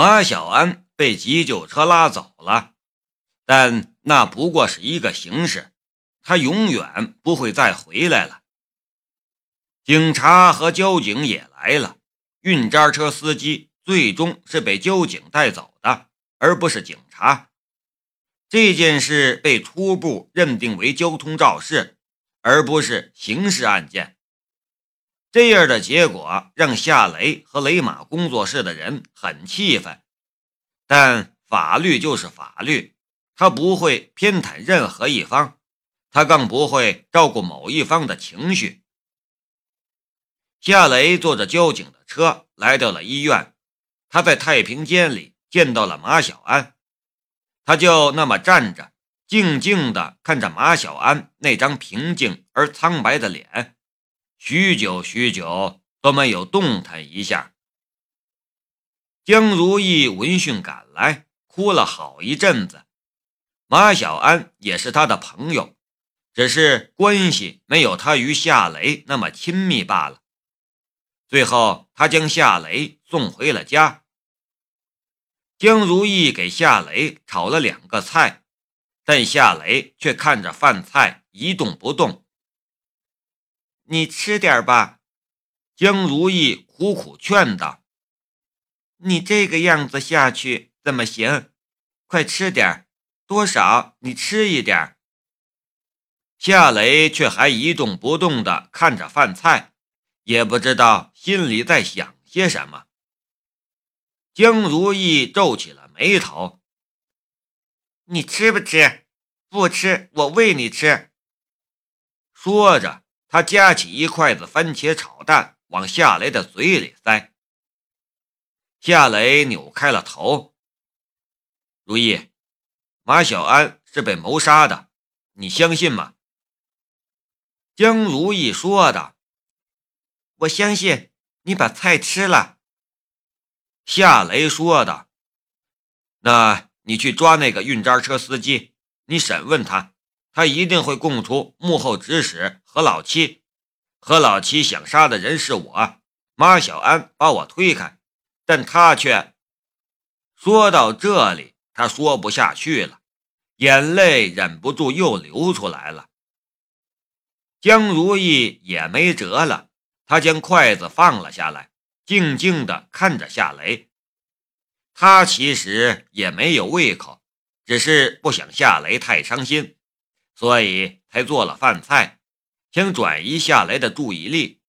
马小安被急救车拉走了，但那不过是一个形式，他永远不会再回来了。警察和交警也来了，运渣车司机最终是被交警带走的，而不是警察。这件事被初步认定为交通肇事，而不是刑事案件。这样的结果让夏雷和雷马工作室的人很气愤，但法律就是法律，他不会偏袒任何一方，他更不会照顾某一方的情绪。夏雷坐着交警的车来到了医院，他在太平间里见到了马小安，他就那么站着，静静地看着马小安那张平静而苍白的脸。许久许久都没有动弹一下。江如意闻讯赶来，哭了好一阵子。马小安也是他的朋友，只是关系没有他与夏雷那么亲密罢了。最后，他将夏雷送回了家。江如意给夏雷炒了两个菜，但夏雷却看着饭菜一动不动。你吃点吧，江如意苦苦劝道：“你这个样子下去怎么行？快吃点，多少你吃一点。”夏雷却还一动不动地看着饭菜，也不知道心里在想些什么。江如意皱起了眉头：“你吃不吃？不吃，我喂你吃。”说着。他夹起一筷子番茄炒蛋，往夏雷的嘴里塞。夏雷扭开了头。如意，马小安是被谋杀的，你相信吗？江如意说的。我相信。你把菜吃了。夏雷说的。那你去抓那个运渣车司机，你审问他。他一定会供出幕后指使何老七，何老七想杀的人是我。马小安把我推开，但他却说到这里，他说不下去了，眼泪忍不住又流出来了。江如意也没辙了，他将筷子放了下来，静静地看着夏雷。他其实也没有胃口，只是不想夏雷太伤心。所以才做了饭菜，想转移夏雷的注意力。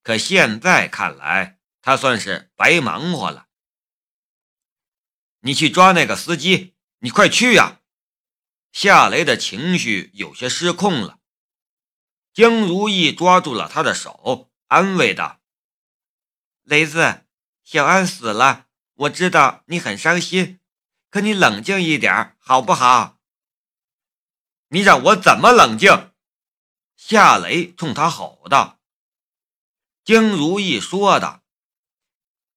可现在看来，他算是白忙活了。你去抓那个司机，你快去呀！夏雷的情绪有些失控了。江如意抓住了他的手，安慰道：“雷子，小安死了，我知道你很伤心，可你冷静一点，好不好？”你让我怎么冷静？夏雷冲他吼道。江如意说道：“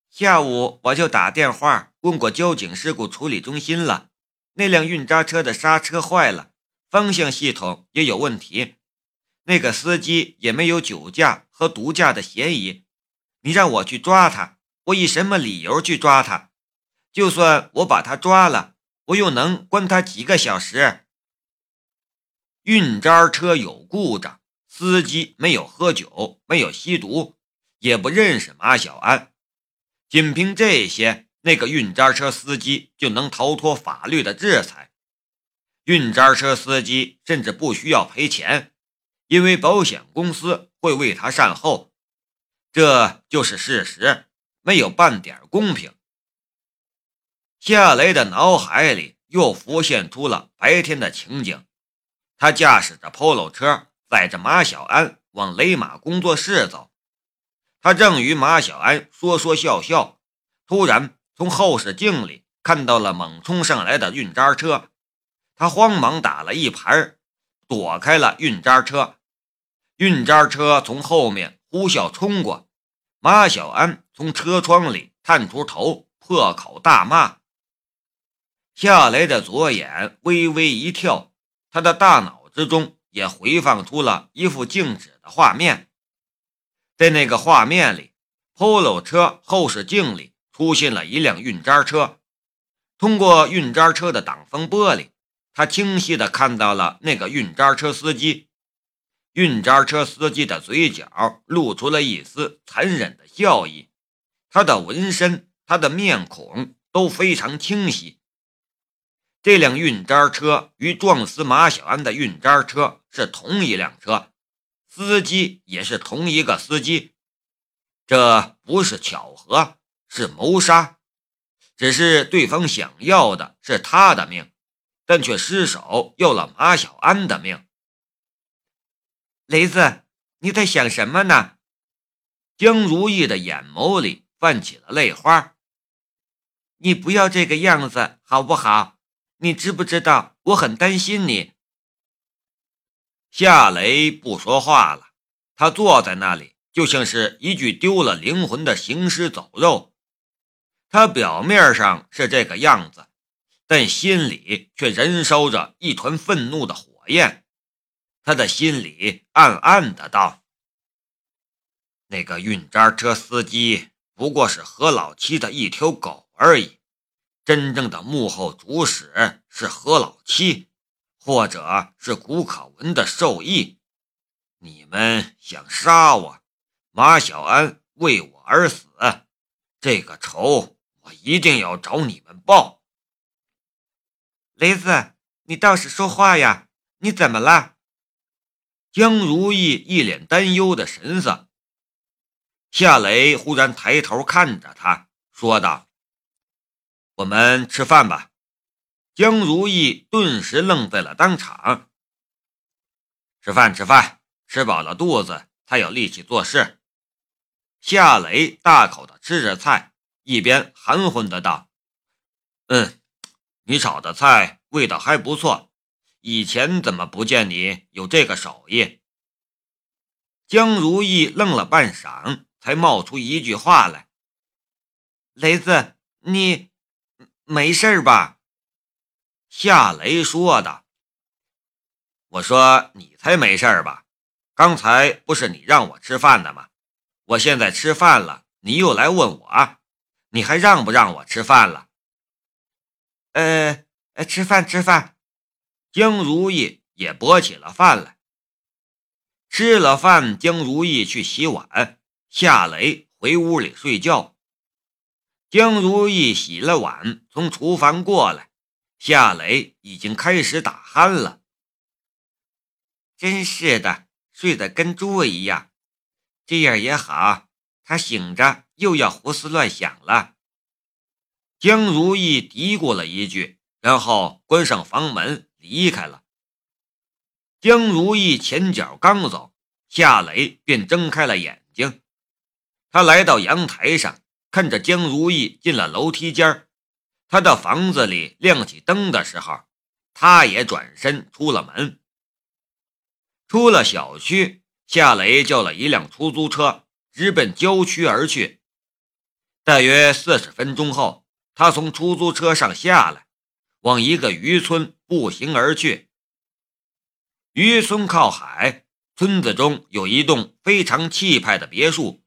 下午我就打电话问过交警事故处理中心了，那辆运渣车的刹车坏了，方向系统也有问题，那个司机也没有酒驾和毒驾的嫌疑。你让我去抓他，我以什么理由去抓他？就算我把他抓了，我又能关他几个小时？”运渣车有故障，司机没有喝酒，没有吸毒，也不认识马小安。仅凭这些，那个运渣车司机就能逃脱法律的制裁。运渣车司机甚至不需要赔钱，因为保险公司会为他善后。这就是事实，没有半点公平。夏雷的脑海里又浮现出了白天的情景。他驾驶着 Polo 车，载着马小安往雷马工作室走。他正与马小安说说笑笑，突然从后视镜里看到了猛冲上来的运渣车，他慌忙打了一盘，躲开了运渣车。运渣车从后面呼啸冲过，马小安从车窗里探出头，破口大骂。夏雷的左眼微微一跳。他的大脑之中也回放出了一幅静止的画面，在那个画面里，Polo 车后视镜里出现了一辆运渣车。通过运渣车的挡风玻璃，他清晰地看到了那个运渣车司机。运渣车司机的嘴角露出了一丝残忍的笑意，他的纹身、他的面孔都非常清晰。这辆运渣车与撞死马小安的运渣车是同一辆车，司机也是同一个司机。这不是巧合，是谋杀。只是对方想要的是他的命，但却失手要了马小安的命。雷子，你在想什么呢？江如意的眼眸里泛起了泪花。你不要这个样子，好不好？你知不知道我很担心你？夏雷不说话了，他坐在那里，就像是一具丢了灵魂的行尸走肉。他表面上是这个样子，但心里却燃烧着一团愤怒的火焰。他的心里暗暗的道：“那个运渣车司机不过是何老七的一条狗而已，真正的幕后主使是何老七，或者是谷可文的授意。你们想杀我，马小安为我而死，这个仇我一定要找你们报。”雷子，你倒是说话呀！你怎么了？江如意一脸担忧的神色，夏雷忽然抬头看着他，说道：“我们吃饭吧。”江如意顿时愣在了当场。吃饭，吃饭，吃饱了肚子才有力气做事。夏雷大口的吃着菜，一边含混的道：“嗯，你炒的菜味道还不错。”以前怎么不见你有这个手艺？江如意愣了半晌，才冒出一句话来：“雷子，你没事吧？”夏雷说的：“我说你才没事吧？刚才不是你让我吃饭的吗？我现在吃饭了，你又来问我，你还让不让我吃饭了？”“呃，吃饭，吃饭。”江如意也拨起了饭来，吃了饭，江如意去洗碗，夏雷回屋里睡觉。江如意洗了碗，从厨房过来，夏雷已经开始打鼾了。真是的，睡得跟猪一样，这样也好，他醒着又要胡思乱想了。江如意嘀咕了一句，然后关上房门。离开了。江如意前脚刚走，夏雷便睁开了眼睛。他来到阳台上，看着江如意进了楼梯间他的房子里亮起灯的时候，他也转身出了门。出了小区，夏雷叫了一辆出租车，直奔郊区而去。大约四十分钟后，他从出租车上下来。往一个渔村步行而去。渔村靠海，村子中有一栋非常气派的别墅。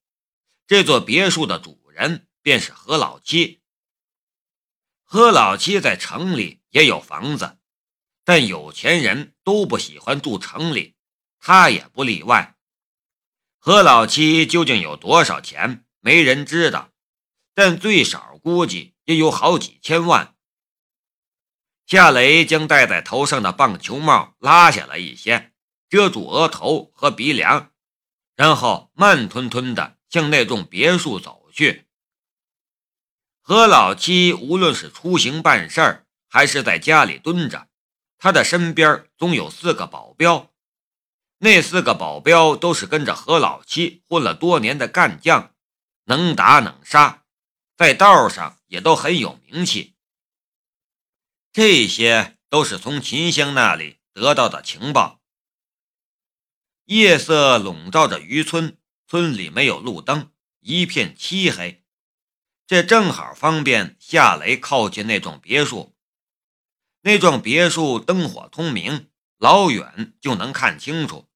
这座别墅的主人便是何老七。何老七在城里也有房子，但有钱人都不喜欢住城里，他也不例外。何老七究竟有多少钱，没人知道，但最少估计也有好几千万。夏雷将戴在头上的棒球帽拉下来一些，遮住额头和鼻梁，然后慢吞吞地向那栋别墅走去。何老七无论是出行办事儿，还是在家里蹲着，他的身边总有四个保镖。那四个保镖都是跟着何老七混了多年的干将，能打能杀，在道上也都很有名气。这些都是从秦香那里得到的情报。夜色笼罩着渔村，村里没有路灯，一片漆黑。这正好方便夏雷靠近那幢别墅。那幢别墅灯火通明，老远就能看清楚。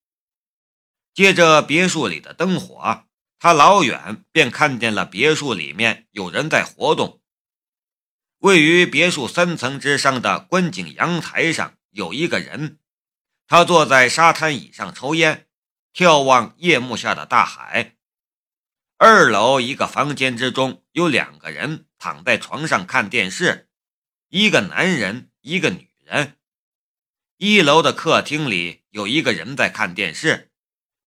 借着别墅里的灯火，他老远便看见了别墅里面有人在活动。位于别墅三层之上的观景阳台上有一个人，他坐在沙滩椅上抽烟，眺望夜幕下的大海。二楼一个房间之中有两个人躺在床上看电视，一个男人，一个女人。一楼的客厅里有一个人在看电视，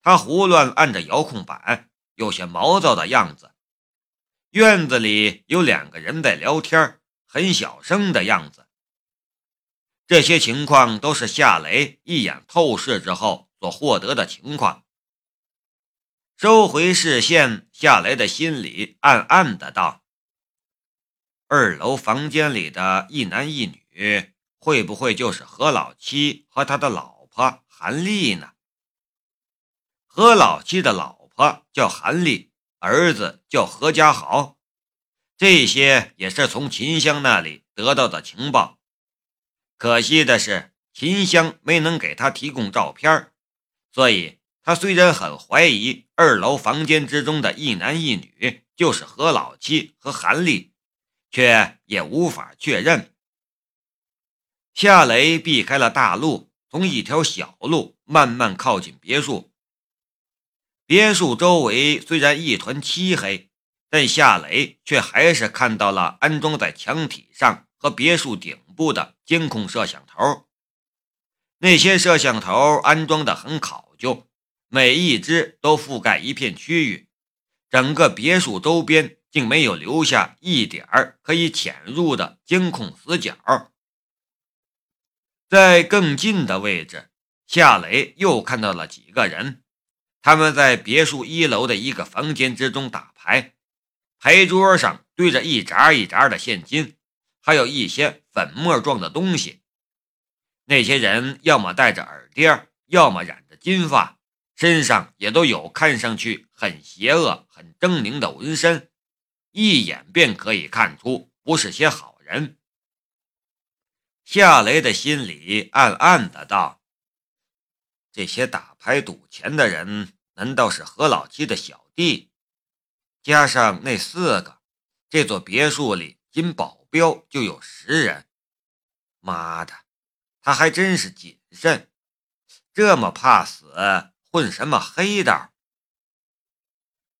他胡乱按着遥控板。有些毛躁的样子。院子里有两个人在聊天，很小声的样子。这些情况都是夏雷一眼透视之后所获得的情况。收回视线，下来的心里暗暗的道：“二楼房间里的一男一女，会不会就是何老七和他的老婆韩丽呢？何老七的老。”婆叫韩丽，儿子叫何家豪，这些也是从秦香那里得到的情报。可惜的是，秦香没能给他提供照片，所以他虽然很怀疑二楼房间之中的一男一女就是何老七和韩丽，却也无法确认。夏雷避开了大路，从一条小路慢慢靠近别墅。别墅周围虽然一团漆黑，但夏雷却还是看到了安装在墙体上和别墅顶部的监控摄像头。那些摄像头安装的很考究，每一只都覆盖一片区域，整个别墅周边竟没有留下一点儿可以潜入的监控死角。在更近的位置，夏雷又看到了几个人。他们在别墅一楼的一个房间之中打牌，牌桌上堆着一拃一拃的现金，还有一些粉末状的东西。那些人要么戴着耳钉，要么染着金发，身上也都有看上去很邪恶、很狰狞的纹身，一眼便可以看出不是些好人。夏雷的心里暗暗的道：“这些打牌赌钱的人。”难道是何老七的小弟？加上那四个，这座别墅里仅保镖就有十人。妈的，他还真是谨慎，这么怕死，混什么黑道？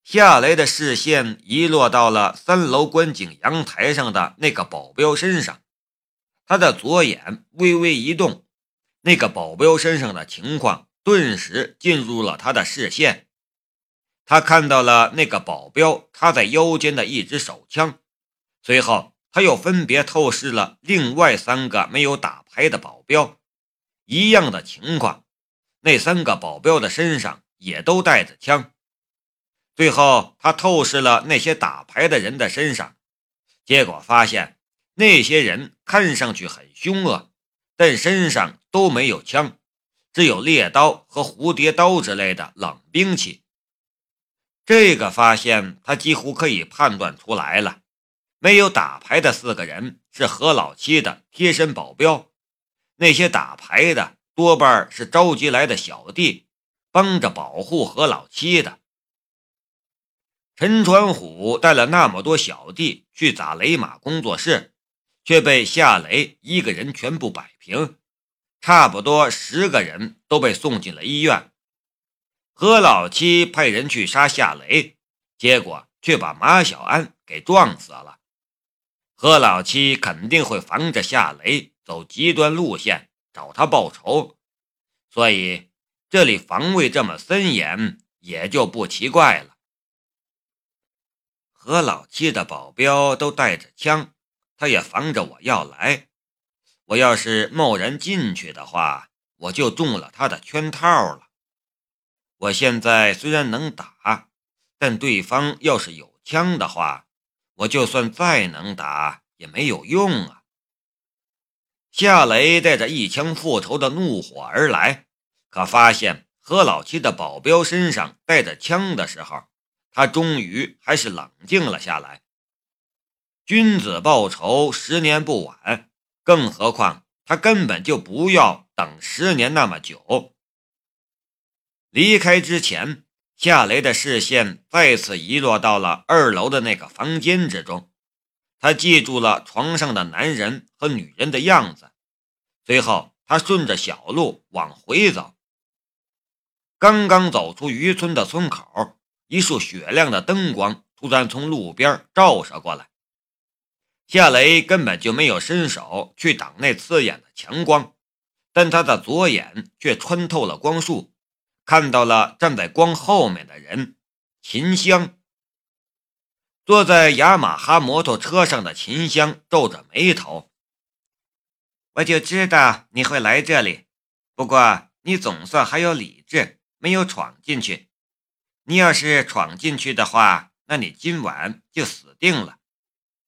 夏雷的视线遗落到了三楼观景阳台上的那个保镖身上，他的左眼微微一动，那个保镖身上的情况。顿时进入了他的视线，他看到了那个保镖插在腰间的一支手枪，随后他又分别透视了另外三个没有打牌的保镖，一样的情况，那三个保镖的身上也都带着枪。最后他透视了那些打牌的人的身上，结果发现那些人看上去很凶恶，但身上都没有枪。只有猎刀和蝴蝶刀之类的冷兵器。这个发现，他几乎可以判断出来了：没有打牌的四个人是何老七的贴身保镖，那些打牌的多半是召集来的小弟，帮着保护何老七的。陈传虎带了那么多小弟去砸雷马工作室，却被夏雷一个人全部摆平。差不多十个人都被送进了医院。何老七派人去杀夏雷，结果却把马小安给撞死了。何老七肯定会防着夏雷走极端路线，找他报仇，所以这里防卫这么森严，也就不奇怪了。何老七的保镖都带着枪，他也防着我要来。我要是贸然进去的话，我就中了他的圈套了。我现在虽然能打，但对方要是有枪的话，我就算再能打也没有用啊！夏雷带着一腔复仇的怒火而来，可发现何老七的保镖身上带着枪的时候，他终于还是冷静了下来。君子报仇，十年不晚。更何况，他根本就不要等十年那么久。离开之前，夏雷的视线再次移落到了二楼的那个房间之中，他记住了床上的男人和女人的样子。随后，他顺着小路往回走。刚刚走出渔村的村口，一束雪亮的灯光突然从路边照射过来。夏雷根本就没有伸手去挡那刺眼的强光，但他的左眼却穿透了光束。看到了站在光后面的人，秦香。坐在雅马哈摩托车上的秦香皱着眉头。我就知道你会来这里，不过你总算还有理智，没有闯进去。你要是闯进去的话，那你今晚就死定了。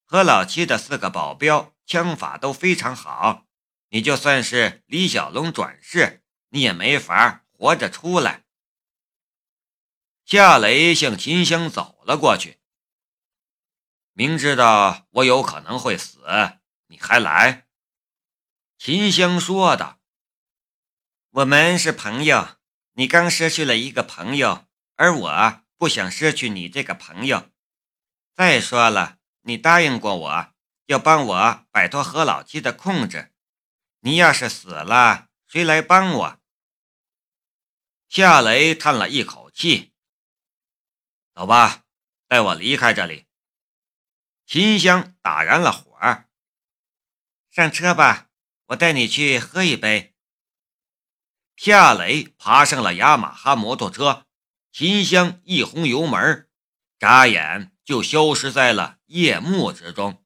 何老七的四个保镖枪法都非常好，你就算是李小龙转世，你也没法。活着出来。夏雷向秦香走了过去。明知道我有可能会死，你还来？秦香说道：“我们是朋友，你刚失去了一个朋友，而我不想失去你这个朋友。再说了，你答应过我要帮我摆脱何老七的控制。你要是死了，谁来帮我？”夏雷叹了一口气：“走吧，带我离开这里。”秦香打燃了火，上车吧，我带你去喝一杯。夏雷爬上了雅马哈摩托车，秦香一轰油门，眨眼就消失在了夜幕之中。